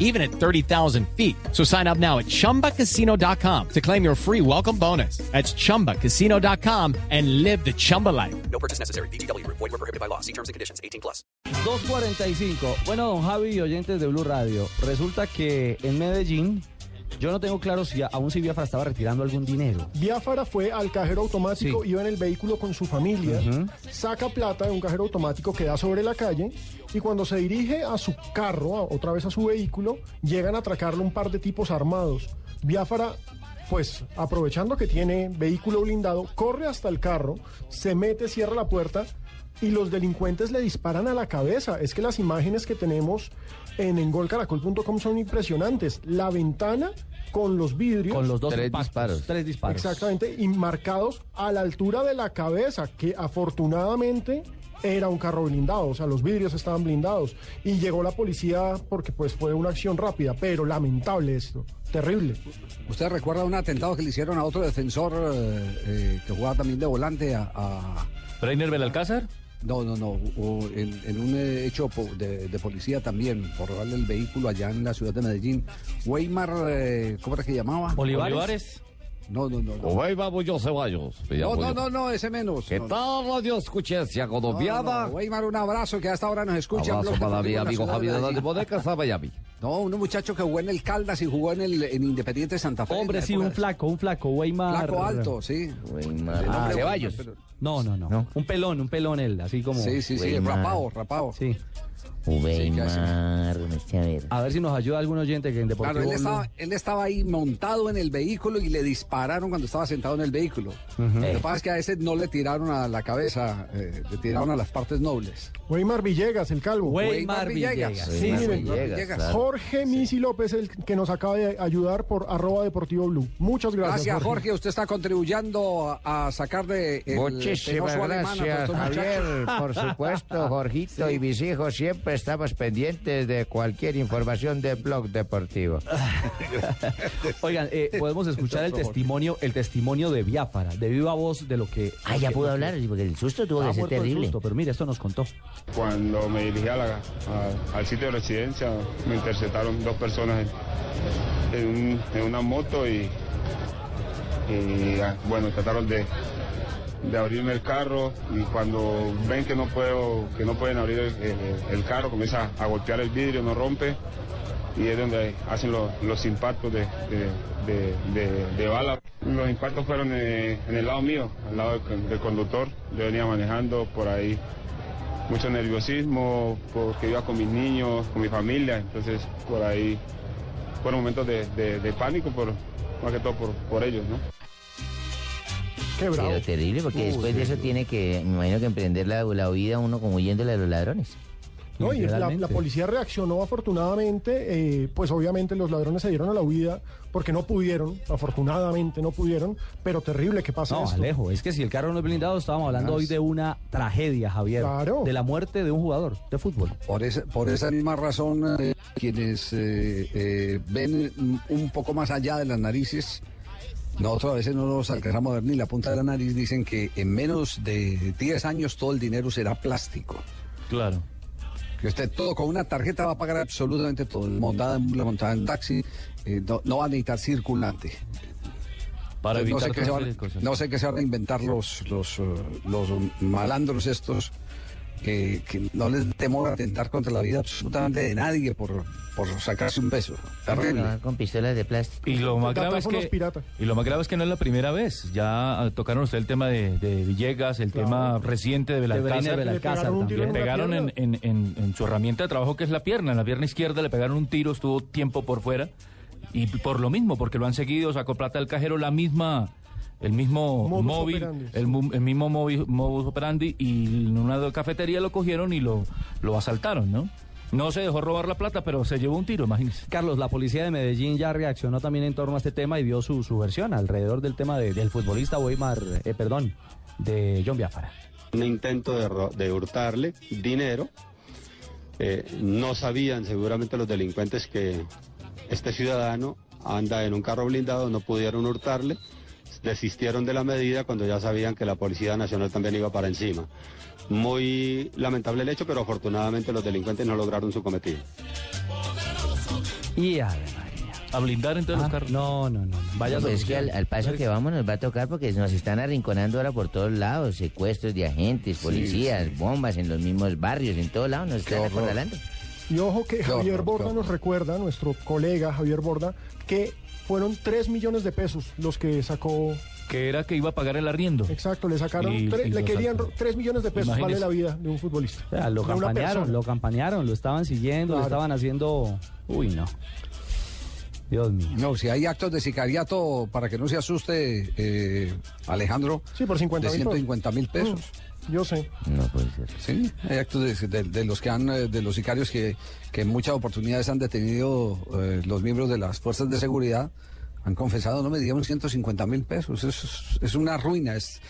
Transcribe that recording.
even at 30,000 feet. So sign up now at chumbacasino.com to claim your free welcome bonus. That's chumbacasino.com and live the Chumba life. No purchase necessary. BGW. Void were prohibited by law. See terms and conditions. 18 plus. 245. Bueno, don Javi y oyentes de Blue Radio, resulta que en Medellín, yo no tengo claro si aún si Biafra estaba retirando algún dinero. Biafara fue al cajero automático, Sí. iba en el vehículo con su familia, saca plata de un cajero automático que da sobre la calle y cuando se dirige a su carro, a- otra vez a su vehículo, llegan a atracarle un par de tipos armados. Biafara, pues aprovechando que tiene vehículo blindado, corre hasta el carro, se mete, cierra la puerta y los delincuentes le disparan a la cabeza. Es que las imágenes que tenemos en engolcaracol.com son impresionantes. La ventana con los vidrios. Con los dos Tres impactos, disparos. Tres disparos. Exactamente, y marcados a la altura de la cabeza, que afortunadamente era un carro blindado, o sea, los vidrios estaban blindados. Y llegó la policía porque pues fue una acción rápida, pero lamentable esto, terrible. ¿Usted recuerda un atentado que le hicieron a otro defensor eh, eh, que jugaba también de volante a... a- ¿Breiner Belalcázar? No, no, no, o en, en un hecho de, de policía también, por robarle el vehículo allá en la ciudad de Medellín. Weimar, eh, ¿cómo era que llamaba? Olivares. No, no, no. No, vamos yo Ceballos. no, no, no, no, ese menos. ¿Qué No, tal radio escuchencia no, no, colombiana? no. Weimar, un abrazo que hasta ahora nos escucha. Abrazo para mi amigo Javier de Bodecas a Miami. No, un muchacho que jugó en el Caldas y jugó en el en Independiente Santa Fe. Hombre, sí, un flaco, un flaco, Weimar. Flaco alto, sí. Weimar. Ah, Ceballos. No, no, no, ¿No? Un pelón, un pelón él, así como. Sí, sí, sí, rapado, rapado. Sí. Weimar, a ver. A ver si nos ayuda algún oyente que en Deportivo Claro, él estaba, él estaba ahí montado en el vehículo y le dispararon cuando estaba sentado en el vehículo. Lo que pasa es que a ese no le tiraron a la cabeza, eh, le tiraron a las partes nobles. Weimar Villegas, el calvo. Weimar Weimar Villegas. Villegas. Sí, Weimar miren, Villegas, Villegas. claro. Jorge Misi López, el que nos acaba de ayudar por arroba deportivo blue. Muchas gracias. Gracias, Jorge. Usted está contribuyendo a, sacar de el Muchísimas gracias. Javier. Por supuesto, Jorgito y mis hijos siempre estamos pendientes de cualquier información de Blog Deportivo. Oigan, eh, podemos escuchar el testimonio, el testimonio de Biafara, de viva voz de lo que. Ah, ya pudo hablar, porque el susto tuvo Ah, que ser terrible. susto, pero mire, esto nos contó. Cuando me dirigí a la- a- al sitio de residencia, me interceptaron dos personas en, en un- en una moto y, ah, bueno, trataron de, de abrirme el carro y cuando ven que no puedo, que no pueden abrir el, carro, comienza a golpear el vidrio, no rompe y es donde hacen los, los impactos de, de, bala. Los impactos fueron eh, en el lado mío, al lado del conductor. Yo venía manejando por ahí mucho nerviosismo porque iba con mis niños, con mi familia, entonces por ahí fueron momentos de, de- de pánico, por, más que todo por, por ellos, ¿no? Qué bravo. Pero terrible, porque después de eso tiene que, me imagino que emprender la, la huida uno como huyéndole a los ladrones. No, y la, la policía reaccionó afortunadamente, eh, pues obviamente los ladrones se dieron a la huida porque no pudieron, afortunadamente no pudieron, pero terrible que pasa No, esto. Alejo, es que si el carro no es blindado, estábamos hablando hoy de una tragedia, Javier. Claro. De la muerte de un jugador de fútbol. Por esa, por esa misma razón, eh, quienes eh, eh, ven un poco más allá de las narices, nosotros a veces no nos alcanzamos a ver ni la punta de la nariz, dicen que en menos de 10 años todo el dinero será plástico. Claro. Que usted todo con una tarjeta va a pagar absolutamente todo. Montada en bus, montada en taxi, eh, no, no va a necesitar circulante. Para no, evitar sé qué se van, no sé qué se van a inventar los, los, eh, los malandros estos que, que no les temo atentar contra la vida absolutamente de nadie por, por sacarse un peso. No, con pistolas de plástico. Y lo más grave es que y lo más grave es que no es la primera vez. Ya ah, tocaron usted el tema de, de Villegas, el Claro. tema reciente de Belalcázar. Belalcázar Le pegaron un tiro Le en pegaron en- en- en su herramienta de trabajo que es la pierna, en la pierna izquierda le pegaron un tiro, estuvo tiempo por fuera y por lo mismo, porque lo han seguido, sacó plata del cajero, la misma, el mismo Modus móvil, operandi. el, mismo móvil, modus operandi y en una cafetería lo cogieron y lo, lo asaltaron, ¿no? No se dejó robar la plata, pero se llevó un tiro, imagínese. Carlos, la policía de Medellín ya reaccionó también en torno a este tema y dio su, su versión alrededor del tema de- del futbolista Weimar, eh, perdón, de John Biafara. un intento de, de hurtarle dinero. Eh, no sabían seguramente los delincuentes que este ciudadano anda en un carro blindado, no pudieron hurtarle, desistieron de la medida cuando ya sabían que la Policía Nacional también iba para encima. Muy lamentable el hecho, pero afortunadamente los delincuentes no lograron su cometido. Y Ave María. A blindar entonces Ah, los carros. No, no, no. Vaya No, pues es que al, al paso que vamos nos va a tocar porque nos están arrinconando ahora por todos lados, secuestros de agentes, policías, bombas en los mismos barrios, en todos lados nos están horror. acorralando. Y ojo que Javier horror, Borda nos recuerda, nuestro colega Javier Borda, que fueron 3 millones de pesos los que sacó. Que era que iba a pagar el arriendo. Exacto, le sacaron, Y- tre- y le querían sacó. 3 millones de pesos, vale la vida de un futbolista. O sea, lo campañaron, lo campañaron, lo estaban siguiendo, lo estaban haciendo. Uy, no. Dios mío. No, si hay actos de sicariato, para que no se asuste, eh, Alejandro, Sí, por 50 de mil pesos. 150 mil pesos. Mm, Yo sé. No puede ser. Sí, hay actos de, de- de los que han, eh, de los sicarios que, que en muchas oportunidades han detenido eh, los miembros de las fuerzas de seguridad, han confesado, no me digamos 150 mil pesos, es, es una ruina, es